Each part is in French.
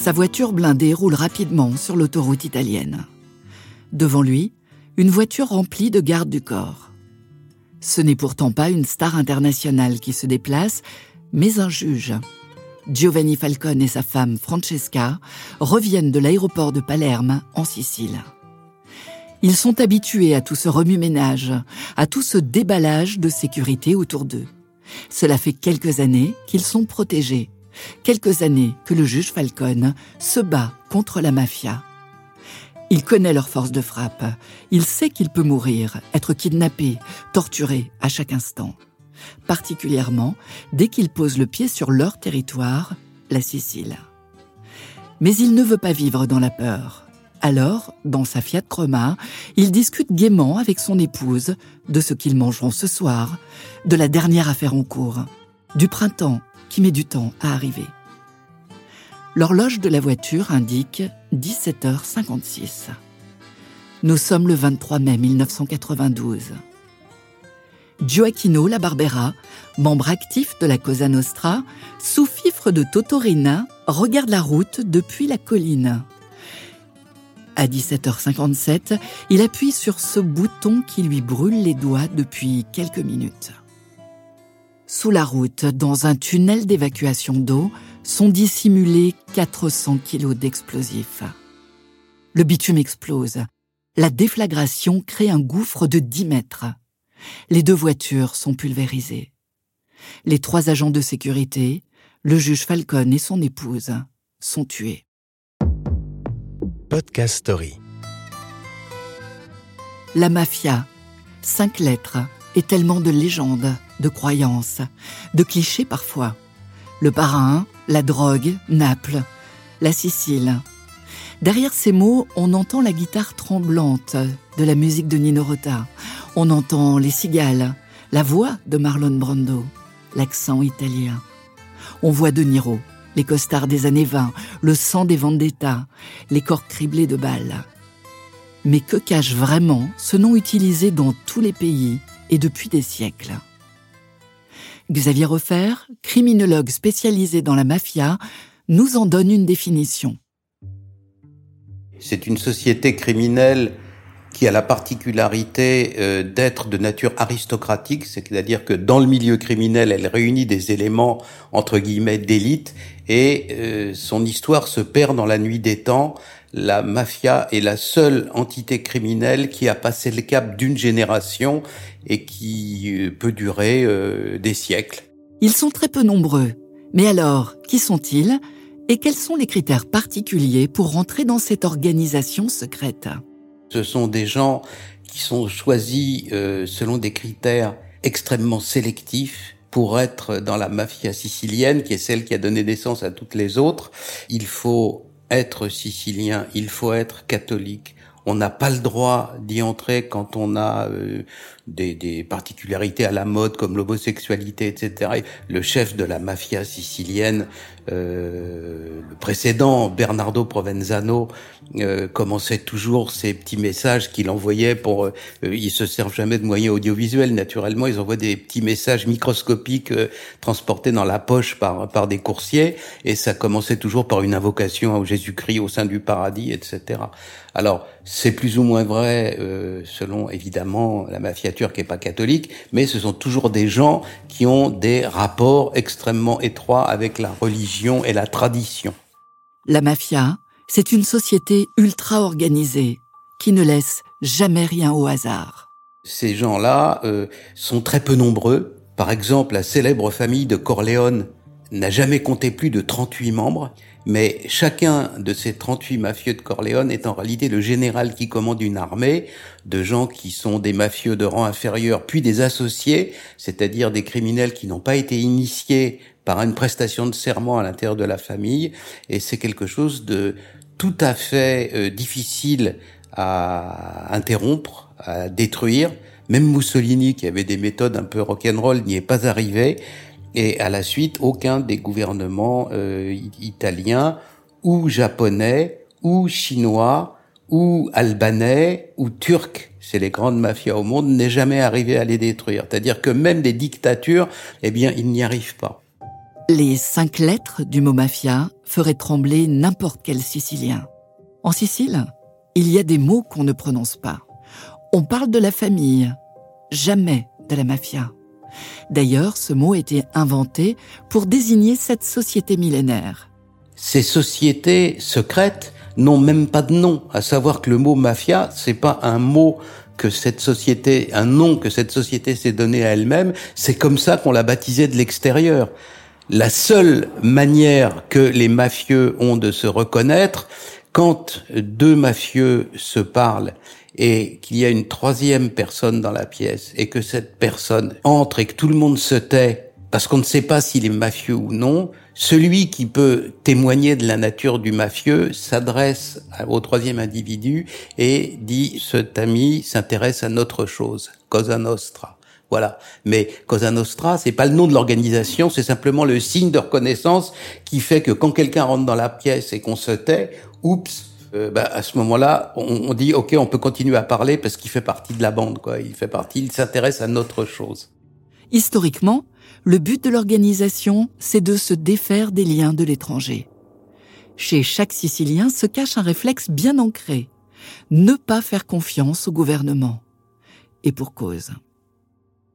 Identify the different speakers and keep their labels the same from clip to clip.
Speaker 1: Sa voiture blindée roule rapidement sur l'autoroute italienne. Devant lui, une voiture remplie de gardes du corps. Ce n'est pourtant pas une star internationale qui se déplace, mais un juge. Giovanni Falcone et sa femme Francesca reviennent de l'aéroport de Palerme en Sicile. Ils sont habitués à tout ce remue-ménage, à tout ce déballage de sécurité autour d'eux. Cela fait quelques années qu'ils sont protégés, quelques années que le juge Falcone se bat contre la mafia. Il connaît leur force de frappe, il sait qu'il peut mourir, être kidnappé, torturé à chaque instant particulièrement dès qu'il pose le pied sur leur territoire, la Sicile. Mais il ne veut pas vivre dans la peur. Alors, dans sa Fiat Croma, il discute gaiement avec son épouse de ce qu'ils mangeront ce soir, de la dernière affaire en cours, du printemps qui met du temps à arriver. L'horloge de la voiture indique 17h56. Nous sommes le 23 mai 1992. Gioacchino La Barbera, membre actif de la Cosa Nostra, sous-fifre de Totorina, regarde la route depuis la colline. À 17h57, il appuie sur ce bouton qui lui brûle les doigts depuis quelques minutes. Sous la route, dans un tunnel d'évacuation d'eau, sont dissimulés 400 kilos d'explosifs. Le bitume explose. La déflagration crée un gouffre de 10 mètres. Les deux voitures sont pulvérisées. Les trois agents de sécurité, le juge Falcon et son épouse, sont tués.
Speaker 2: Podcast Story.
Speaker 1: La mafia, cinq lettres et tellement de légendes, de croyances, de clichés parfois. Le parrain, la drogue, Naples, la Sicile. Derrière ces mots, on entend la guitare tremblante de la musique de Nino Rota. On entend les cigales, la voix de Marlon Brando, l'accent italien. On voit De Niro, les costards des années 20, le sang des vendettas, les corps criblés de balles. Mais que cache vraiment ce nom utilisé dans tous les pays et depuis des siècles? Xavier Refer, criminologue spécialisé dans la mafia, nous en donne une définition.
Speaker 3: C'est une société criminelle qui a la particularité euh, d'être de nature aristocratique, c'est-à-dire que dans le milieu criminel, elle réunit des éléments entre guillemets d'élite et euh, son histoire se perd dans la nuit des temps. La mafia est la seule entité criminelle qui a passé le cap d'une génération et qui euh, peut durer des siècles.
Speaker 1: Ils sont très peu nombreux. Mais alors, qui sont-ils et quels sont les critères particuliers pour rentrer dans cette organisation secrète?
Speaker 3: Ce sont des gens qui sont choisis euh, selon des critères extrêmement sélectifs pour être dans la mafia sicilienne, qui est celle qui a donné naissance à toutes les autres. Il faut être sicilien, il faut être catholique. On n'a pas le droit d'y entrer quand on a euh, des, des, particularités à la mode comme l'homosexualité, etc. Le chef de la mafia sicilienne, euh, le précédent, Bernardo Provenzano, euh, commençait toujours ces petits messages qu'il envoyait pour... Euh, ils se servent jamais de moyens audiovisuels, naturellement. Ils envoient des petits messages microscopiques euh, transportés dans la poche par, par des coursiers. Et ça commençait toujours par une invocation au Jésus-Christ au sein du paradis, etc. Alors, c'est plus ou moins vrai euh, selon, évidemment, la mafia qui est pas catholique, mais ce sont toujours des gens qui ont des rapports extrêmement étroits avec la religion et la tradition.
Speaker 1: La mafia, c'est une société ultra organisée qui ne laisse jamais rien au hasard.
Speaker 3: Ces gens-là euh, sont très peu nombreux. Par exemple, la célèbre famille de Corleone n'a jamais compté plus de 38 membres. Mais chacun de ces 38 mafieux de Corleone est en réalité le général qui commande une armée de gens qui sont des mafieux de rang inférieur, puis des associés, c'est-à-dire des criminels qui n'ont pas été initiés par une prestation de serment à l'intérieur de la famille. Et c'est quelque chose de tout à fait euh, difficile à interrompre, à détruire. Même Mussolini, qui avait des méthodes un peu rock'n'roll, n'y est pas arrivé. Et à la suite, aucun des gouvernements euh, italiens ou japonais ou chinois ou albanais ou turcs, c'est les grandes mafias au monde, n'est jamais arrivé à les détruire. C'est-à-dire que même des dictatures, eh bien, ils n'y arrivent pas.
Speaker 1: Les cinq lettres du mot mafia feraient trembler n'importe quel Sicilien. En Sicile, il y a des mots qu'on ne prononce pas. On parle de la famille, jamais de la mafia. D'ailleurs, ce mot a été inventé pour désigner cette société millénaire.
Speaker 3: Ces sociétés secrètes n'ont même pas de nom, à savoir que le mot mafia, c'est pas un mot que cette société, un nom que cette société s'est donné à elle-même, c'est comme ça qu'on l'a baptisé de l'extérieur. La seule manière que les mafieux ont de se reconnaître, quand deux mafieux se parlent et qu'il y a une troisième personne dans la pièce et que cette personne entre et que tout le monde se tait parce qu'on ne sait pas s'il est mafieux ou non, celui qui peut témoigner de la nature du mafieux s'adresse au troisième individu et dit cet ami s'intéresse à notre chose, Cosa Nostra. Voilà. Mais Cosa Nostra, c'est pas le nom de l'organisation, c'est simplement le signe de reconnaissance qui fait que quand quelqu'un rentre dans la pièce et qu'on se tait, oups, euh, bah, à ce moment-là, on, dit ok, on peut continuer à parler parce qu'il fait partie de la bande, quoi. Il fait partie, il s'intéresse à notre chose.
Speaker 1: Historiquement, le but de l'organisation, c'est de se défaire des liens de l'étranger. Chez chaque Sicilien se cache un réflexe bien ancré ne pas faire confiance au gouvernement. Et pour cause.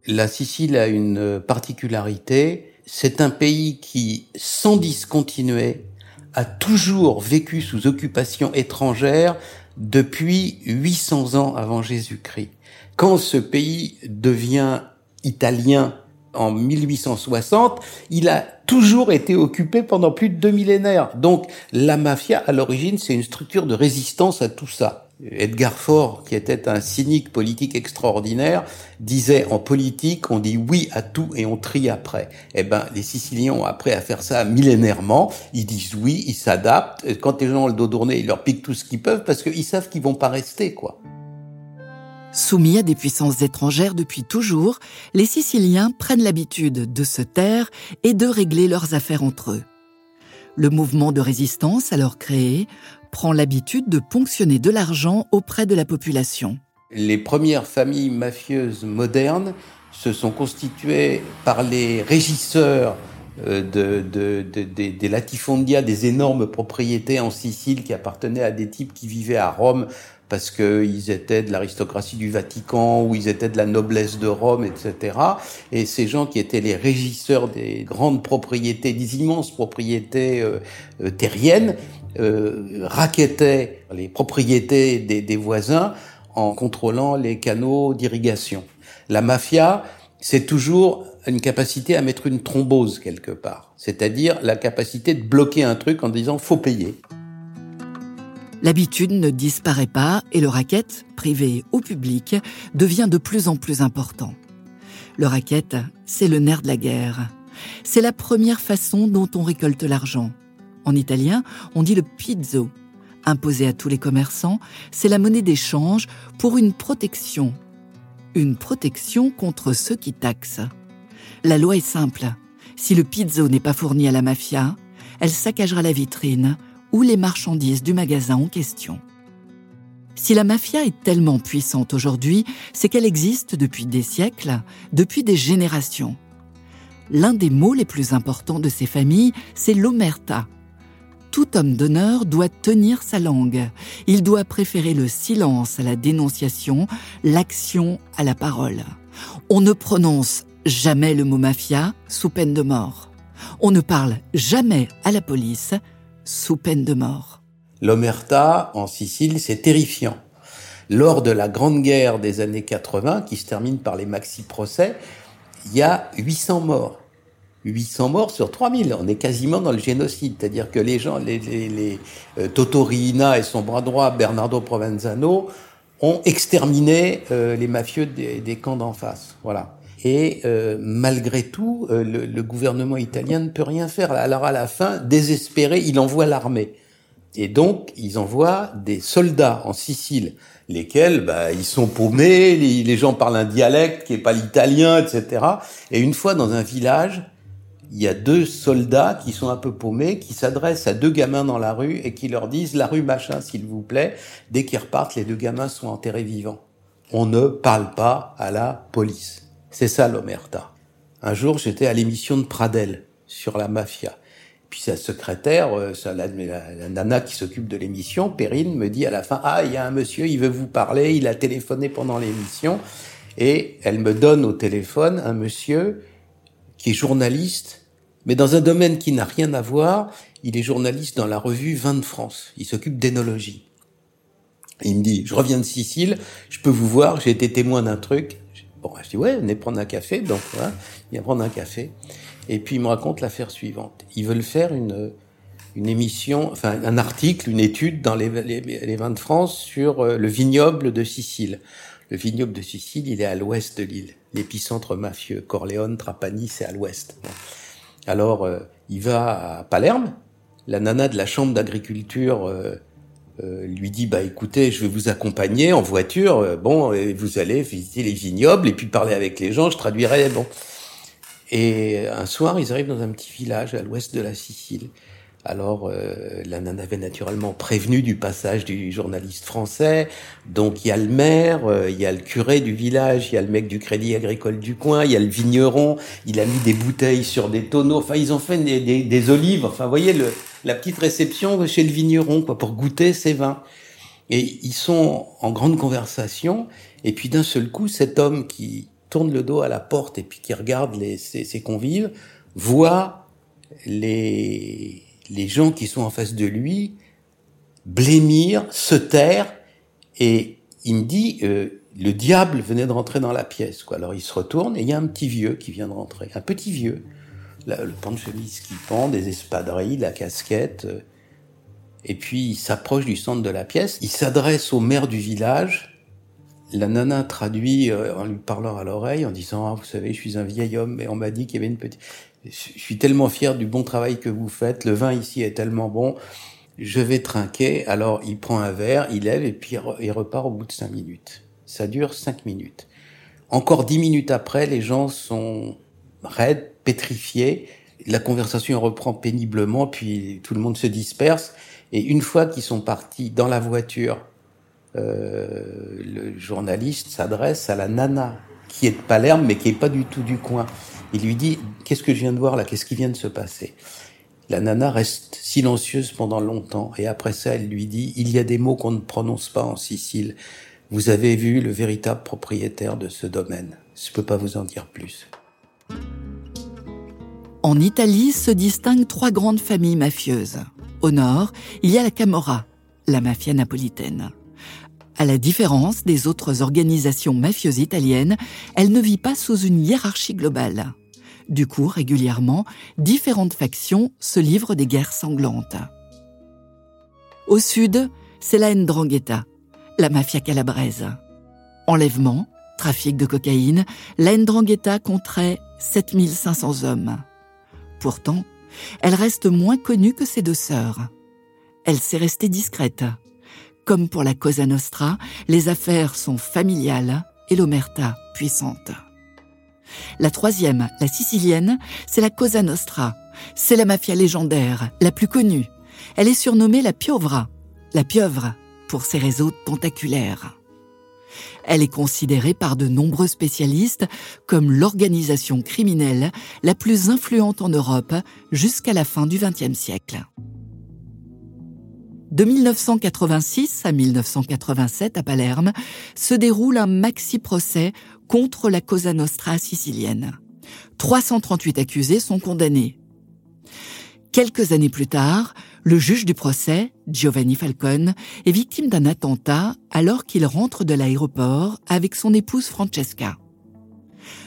Speaker 3: La Sicile a une particularité, c'est un pays qui, sans discontinuer, a toujours vécu sous occupation étrangère depuis 800 ans avant Jésus-Christ. Quand ce pays devient italien en 1860, il a toujours été occupé pendant plus de deux millénaires. Donc la mafia, à l'origine, c'est une structure de résistance à tout ça. Edgar Faure, qui était un cynique politique extraordinaire, disait en politique, on dit oui à tout et on trie après. Eh ben, les Siciliens ont appris à faire ça millénairement. Ils disent oui, ils s'adaptent. Quand les gens ont le dos tourné, ils leur piquent tout ce qu'ils peuvent parce qu'ils savent qu'ils vont pas rester, quoi.
Speaker 1: Soumis à des puissances étrangères depuis toujours, les Siciliens prennent l'habitude de se taire et de régler leurs affaires entre eux. Le mouvement de résistance alors créé prend l'habitude de ponctionner de l'argent auprès de la population.
Speaker 3: Les premières familles mafieuses modernes se sont constituées par les régisseurs euh, de, des latifondia, des énormes propriétés en Sicile qui appartenaient à des types qui vivaient à Rome parce qu'ils étaient de l'aristocratie du Vatican ou ils étaient de la noblesse de Rome, etc. Et ces gens qui étaient les régisseurs des grandes propriétés, des immenses propriétés euh, euh, terriennes, euh, raquettaient les propriétés des, des voisins en contrôlant les canaux d'irrigation. La mafia, c'est toujours une capacité à mettre une thrombose quelque part, c'est-à-dire la capacité de bloquer un truc en disant faut payer.
Speaker 1: L'habitude ne disparaît pas et le racket, privé ou public, devient de plus en plus important. Le racket, c'est le nerf de la guerre. C'est la première façon dont on récolte l'argent. En italien, on dit le pizzo. Imposé à tous les commerçants, c'est la monnaie d'échange pour une protection. Une protection contre ceux qui taxent. La loi est simple. Si le pizzo n'est pas fourni à la mafia, elle saccagera la vitrine ou les marchandises du magasin en question. Si la mafia est tellement puissante aujourd'hui, c'est qu'elle existe depuis des siècles, depuis des générations. L'un des mots les plus importants de ces familles, c'est l'omerta. Tout homme d'honneur doit tenir sa langue. Il doit préférer le silence à la dénonciation, l'action à la parole. On ne prononce jamais le mot mafia sous peine de mort. On ne parle jamais à la police sous peine de mort.
Speaker 3: L'omerta en Sicile, c'est terrifiant. Lors de la Grande Guerre des années 80, qui se termine par les maxi-procès, il y a 800 morts. 800 morts sur 3000. On est quasiment dans le génocide. C'est-à-dire que les gens, les, euh, Totorina et son bras droit, Bernardo Provenzano, ont exterminé euh, les mafieux des, des camps d'en face. Voilà. Et euh, malgré tout, euh, le, gouvernement italien ne peut rien faire. Alors à la fin, désespéré, il envoie l'armée. Et donc, ils envoient des soldats en Sicile, lesquels, bah, ils sont paumés, les, gens parlent un dialecte qui est pas l'italien, etc. Et une fois dans un village, il y a deux soldats qui sont un peu paumés, qui s'adressent à deux gamins dans la rue et qui leur disent la rue machin, s'il vous plaît. Dès qu'ils repartent, les deux gamins sont enterrés vivants. On ne parle pas à la police. C'est ça l'omerta. Un jour, j'étais à l'émission de Pradel sur la mafia. Puis sa secrétaire, euh, la, la, nana qui s'occupe de l'émission, Perrine, me dit à la fin, ah, il y a un monsieur, il veut vous parler, il a téléphoné pendant l'émission. Et elle me donne au téléphone un monsieur qui est journaliste, mais dans un domaine qui n'a rien à voir. Il est journaliste dans la revue Vin de France. Il s'occupe d'énologie. Il me dit, je reviens de Sicile, je peux vous voir, j'ai été témoin d'un truc. Bon, je dis, ouais, venez prendre un café. Donc, voilà, il vient prendre un café. Et puis, il me raconte l'affaire suivante. Ils veulent faire une, une émission, enfin, un article, une étude dans les, vins de France sur euh, le vignoble de Sicile. Le vignoble de Sicile, il est à l'ouest de l'île. L'épicentre mafieux, Corleone, Trapani, c'est à l'ouest. Alors, euh, il va à Palerme. La nana de la chambre d'agriculture euh, euh, lui dit bah écoutez, je vais vous accompagner en voiture. bon, et vous allez visiter les vignobles et puis parler avec les gens. Je traduirai. Bon. Et un soir, ils arrivent dans un petit village à l'ouest de la Sicile. Alors, euh, la nana avait naturellement prévenu du passage du journaliste français. Donc, il y a le maire, euh, il y a le curé du village, il y a le mec du crédit agricole du coin, il y a le vigneron. Il a mis des bouteilles sur des tonneaux. Enfin, ils ont fait des, des, olives. Enfin, voyez le, la petite réception chez le vigneron, quoi, pour goûter ses vins. Et ils sont en grande conversation. Et puis, d'un seul coup, cet homme qui tourne le dos à la porte et puis qui regarde les, ses, ses convives voit les les gens qui sont en face de lui blêmir, se taire, et il me dit, euh, le diable venait de rentrer dans la pièce. Alors il se retourne et il y a un petit vieux qui vient de rentrer, un petit vieux. le pan de chemise qui pend, des espadrilles, la casquette. Euh, et puis il s'approche du centre de la pièce, il s'adresse au maire du village. La nana traduit euh, en lui parlant à l'oreille, en disant ah, vous savez, je suis un vieil homme, et on m'a dit qu'il y avait une petite je suis tellement fier du bon travail que vous faites, le vin ici est tellement bon, je vais trinquer. Alors il prend un verre, il lève et puis il repart au bout de cinq minutes. Ça dure cinq minutes. Encore dix minutes après, les gens sont raides, pétrifiés. La conversation reprend péniblement, puis tout le monde se disperse. Et une fois qu'ils sont partis dans la voiture, euh, le journaliste s'adresse à la nana qui est de Palerme, mais qui est pas du tout du coin. Il lui dit, qu'est-ce que je viens de voir là? Qu'est-ce qui vient de se passer? La nana reste silencieuse pendant longtemps et après ça, elle lui dit, il y a des mots qu'on ne prononce pas en Sicile. Vous avez vu le véritable propriétaire de ce domaine. Je peux pas vous en dire plus.
Speaker 1: En Italie se distinguent trois grandes familles mafieuses. Au nord, il y a la Camorra, la mafia napolitaine. À la différence des autres organisations mafieuses italiennes, elle ne vit pas sous une hiérarchie globale. Du coup, régulièrement, différentes factions se livrent des guerres sanglantes. Au sud, c'est la Ndrangheta, la mafia calabraise. Enlèvement, trafic de cocaïne, la Ndrangheta compterait 7500 hommes. Pourtant, elle reste moins connue que ses deux sœurs. Elle s'est restée discrète. Comme pour la Cosa Nostra, les affaires sont familiales et l'omerta puissante. La troisième, la sicilienne, c'est la Cosa Nostra. C'est la mafia légendaire, la plus connue. Elle est surnommée la Piovra, la pieuvre, pour ses réseaux tentaculaires. Elle est considérée par de nombreux spécialistes comme l'organisation criminelle la plus influente en Europe jusqu'à la fin du XXe siècle. De 1986 à 1987 à Palerme se déroule un maxi-procès contre la Cosa Nostra sicilienne. 338 accusés sont condamnés. Quelques années plus tard, le juge du procès, Giovanni Falcone, est victime d'un attentat alors qu'il rentre de l'aéroport avec son épouse Francesca.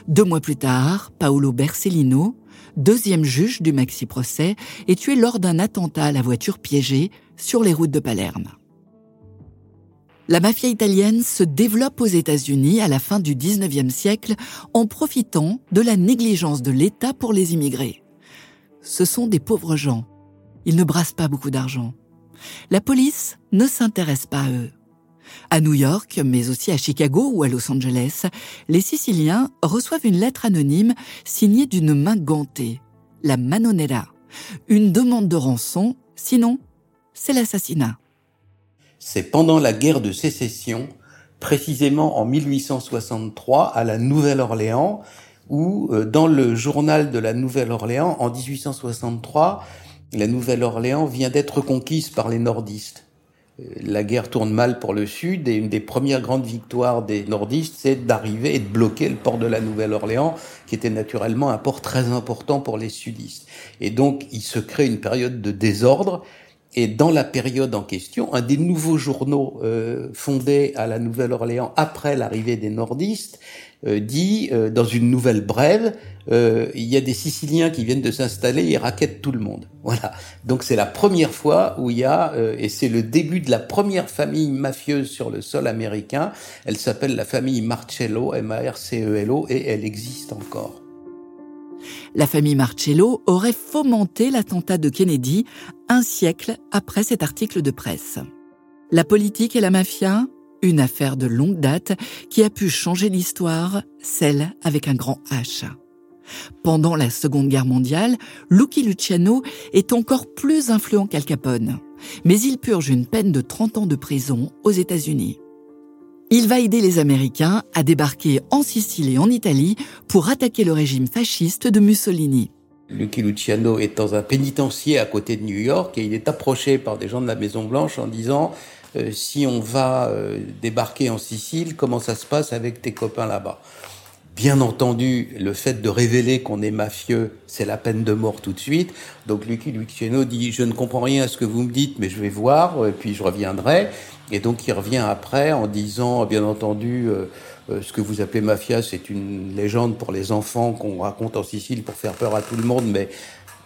Speaker 1: Deux mois plus tard, Paolo Bersellino, deuxième juge du maxi-procès, est tué lors d'un attentat à la voiture piégée sur les routes de Palerme. La mafia italienne se développe aux États-Unis à la fin du 19e siècle en profitant de la négligence de l'État pour les immigrés. Ce sont des pauvres gens. Ils ne brassent pas beaucoup d'argent. La police ne s'intéresse pas à eux. À New York, mais aussi à Chicago ou à Los Angeles, les Siciliens reçoivent une lettre anonyme signée d'une main gantée, la manonera, une demande de rançon, sinon c'est l'assassinat.
Speaker 3: C'est pendant la guerre de sécession, précisément en 1863, à la Nouvelle-Orléans, où euh, dans le journal de la Nouvelle-Orléans, en 1863, la Nouvelle-Orléans vient d'être conquise par les nordistes. Euh, la guerre tourne mal pour le Sud et une des premières grandes victoires des nordistes, c'est d'arriver et de bloquer le port de la Nouvelle-Orléans, qui était naturellement un port très important pour les sudistes. Et donc, il se crée une période de désordre. Et dans la période en question, un des nouveaux journaux euh, fondés à la Nouvelle-Orléans après l'arrivée des nordistes euh, dit euh, dans une nouvelle brève, euh, il y a des Siciliens qui viennent de s'installer et raquettent tout le monde. Voilà. Donc c'est la première fois où il y a, et c'est le début de la première famille mafieuse sur le sol américain. Elle s'appelle la famille Marcello, M-A-R-C-E-L-O, et elle existe encore.
Speaker 1: La famille Marcello aurait fomenté l'attentat de Kennedy un siècle après cet article de presse. La politique et la mafia une affaire de longue date qui a pu changer l'histoire, celle avec un grand H. Pendant la Seconde Guerre mondiale, Lucky Luciano est encore plus influent qu'Al Capone, mais il purge une peine de 30 ans de prison aux États-Unis. Il va aider les Américains à débarquer en Sicile et en Italie pour attaquer le régime fasciste de Mussolini.
Speaker 3: Lucky Luciano est dans un pénitencier à côté de New York et il est approché par des gens de la Maison Blanche en disant euh, si on va euh, débarquer en Sicile, comment ça se passe avec tes copains là-bas? Bien entendu, le fait de révéler qu'on est mafieux, c'est la peine de mort tout de suite. Donc Lucky Luciano dit je ne comprends rien à ce que vous me dites, mais je vais voir, puis je reviendrai. Et donc il revient après en disant bien entendu euh, ce que vous appelez mafia, c'est une légende pour les enfants qu'on raconte en Sicile pour faire peur à tout le monde, mais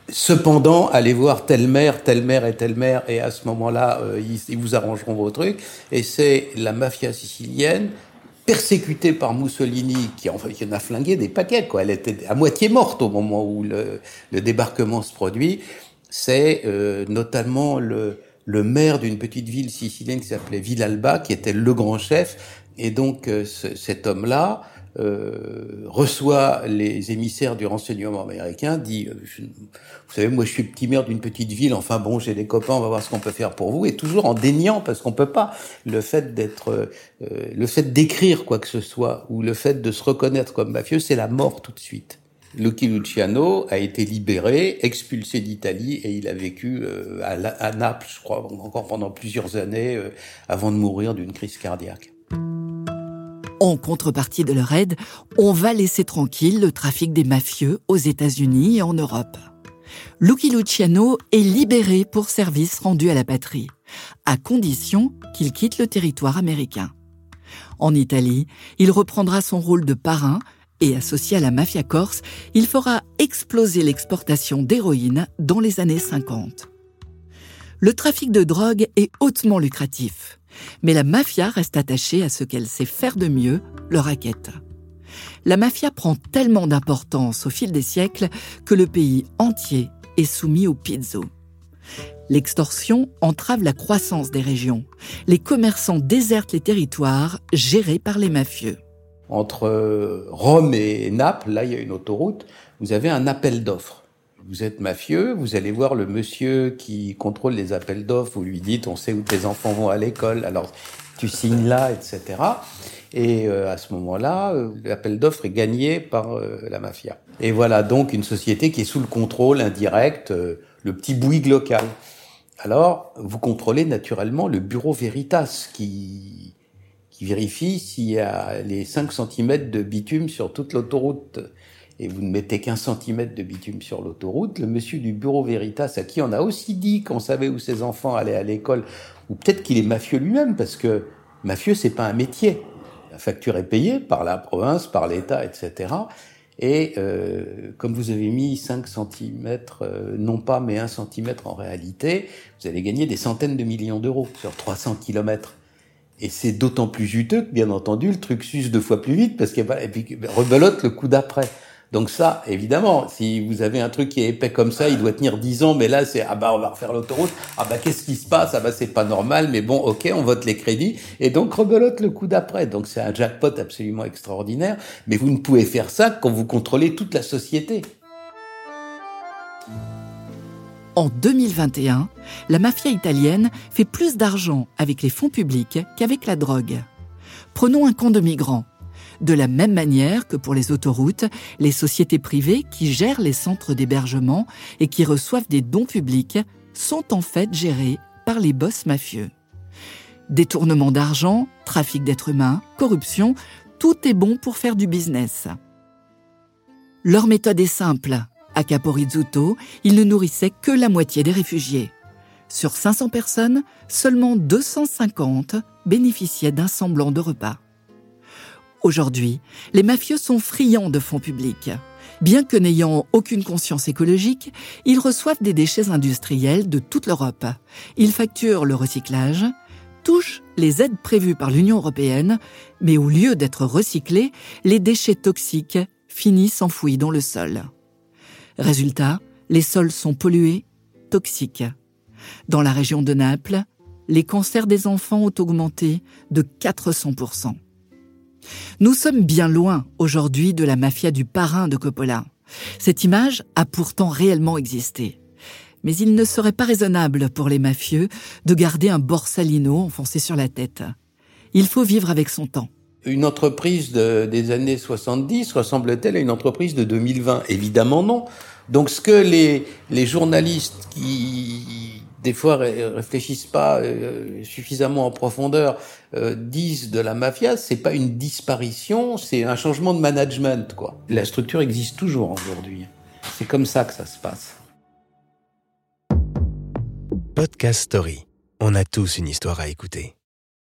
Speaker 3: Cependant, allez voir telle mère, telle mère et telle mère, et à ce moment-là, euh, ils, vous arrangeront vos trucs. Et c'est la mafia sicilienne persécutée par Mussolini, qui en, a flingué des paquets, quoi. Elle était à moitié morte au moment où le, débarquement se produit. C'est euh, notamment le, le maire d'une petite ville sicilienne qui s'appelait Villalba, qui était le grand chef. Et donc, euh, cet homme-là, euh, reçoit les émissaires du renseignement américain, dit euh, Vous savez, moi je suis petit maire d'une petite ville, enfin bon, j'ai des copains, on va voir ce qu'on peut faire pour vous, et toujours en déniant, parce qu'on peut pas. Le fait d'être, euh, le fait d'écrire quoi que ce soit, ou le fait de se reconnaître comme mafieux, c'est la mort tout de suite. Lucky Luciano a été libéré, expulsé d'Italie, et il a vécu à, Naples, je crois, encore pendant plusieurs années, avant de mourir d'une crise cardiaque.
Speaker 1: En contrepartie de leur aide, on va laisser tranquille le trafic des mafieux aux États-Unis et en Europe. Lucky Luciano est libéré pour service rendu à la patrie, à condition qu'il quitte le territoire américain. En Italie, il reprendra son rôle de parrain et associé à la mafia corse, il fera exploser l'exportation d'héroïne dans les années 50. Le trafic de drogue est hautement lucratif. Mais la mafia reste attachée à ce qu'elle sait faire de mieux, le racket. La mafia prend tellement d'importance au fil des siècles que le pays entier est soumis au pizzo. L'extorsion entrave la croissance des régions. Les commerçants désertent les territoires gérés par les mafieux.
Speaker 3: Entre Rome et Naples, là il y a une autoroute, vous avez un appel d'offres vous êtes mafieux, vous allez voir le monsieur qui contrôle les appels d'offres, vous lui dites on sait où tes enfants vont à l'école, alors tu signes là, etc. Et euh, à ce moment-là, euh, l'appel d'offres est gagné par euh, la mafia. Et voilà donc une société qui est sous le contrôle indirect, le petit Bouygues local. Alors, vous contrôlez naturellement le bureau Veritas qui, qui vérifie s'il y a les 5 cm de bitume sur toute l'autoroute et vous ne mettez qu'un centimètre de bitume sur l'autoroute, le monsieur du bureau Veritas, à qui on a aussi dit qu'on savait où ses enfants allaient à l'école, ou peut-être qu'il est mafieux lui-même, parce que mafieux, c'est pas un métier. La facture est payée par la province, par l'État, etc. Et euh, comme vous avez mis 5 cm, euh, non pas, mais 1 cm en réalité, vous allez gagner des centaines de millions d'euros sur 300 km. Et c'est d'autant plus juteux que, bien entendu, le truc s'use deux fois plus vite, parce qu'il rebelote le coup d'après. Donc ça, évidemment, si vous avez un truc qui est épais comme ça, il doit tenir 10 ans, mais là c'est ah bah on va refaire l'autoroute, ah bah qu'est-ce qui se passe, ah bah c'est pas normal, mais bon ok, on vote les crédits et donc rebelote le coup d'après. Donc c'est un jackpot absolument extraordinaire, mais vous ne pouvez faire ça quand vous contrôlez toute la société.
Speaker 1: En 2021, la mafia italienne fait plus d'argent avec les fonds publics qu'avec la drogue. Prenons un camp de migrants De la même manière que pour les autoroutes, les sociétés privées qui gèrent les centres d'hébergement et qui reçoivent des dons publics sont en fait gérées par les boss mafieux. Détournement d'argent, trafic d'êtres humains, corruption, tout est bon pour faire du business. Leur méthode est simple. À Caporizzuto, ils ne nourrissaient que la moitié des réfugiés. Sur 500 personnes, seulement 250 bénéficiaient d'un semblant de repas. Aujourd'hui, les mafieux sont friands de fonds publics. Bien que n'ayant aucune conscience écologique, ils reçoivent des déchets industriels de toute l'Europe. Ils facturent le recyclage, touchent les aides prévues par l'Union européenne, mais au lieu d'être recyclés, les déchets toxiques finissent enfouis dans le sol. Résultat, les sols sont pollués, toxiques. Dans la région de Naples, les cancers des enfants ont augmenté de 400%. Nous sommes bien loin aujourd'hui de la mafia du parrain de Coppola. Cette image a pourtant réellement existé. Mais il ne serait pas raisonnable pour les mafieux de garder un borsalino enfoncé sur la tête. Il faut vivre avec son temps.
Speaker 3: Une entreprise des années 70 ressemble-t-elle à une entreprise de 2020 Évidemment non. Donc ce que les, les journalistes qui des fois réfléchissent pas euh, suffisamment en profondeur, euh, disent de la mafia, c'est pas une disparition, c'est un changement de management, quoi. La structure existe toujours aujourd'hui. C'est comme ça que ça se passe.
Speaker 2: Podcast Story. On a tous une histoire à écouter.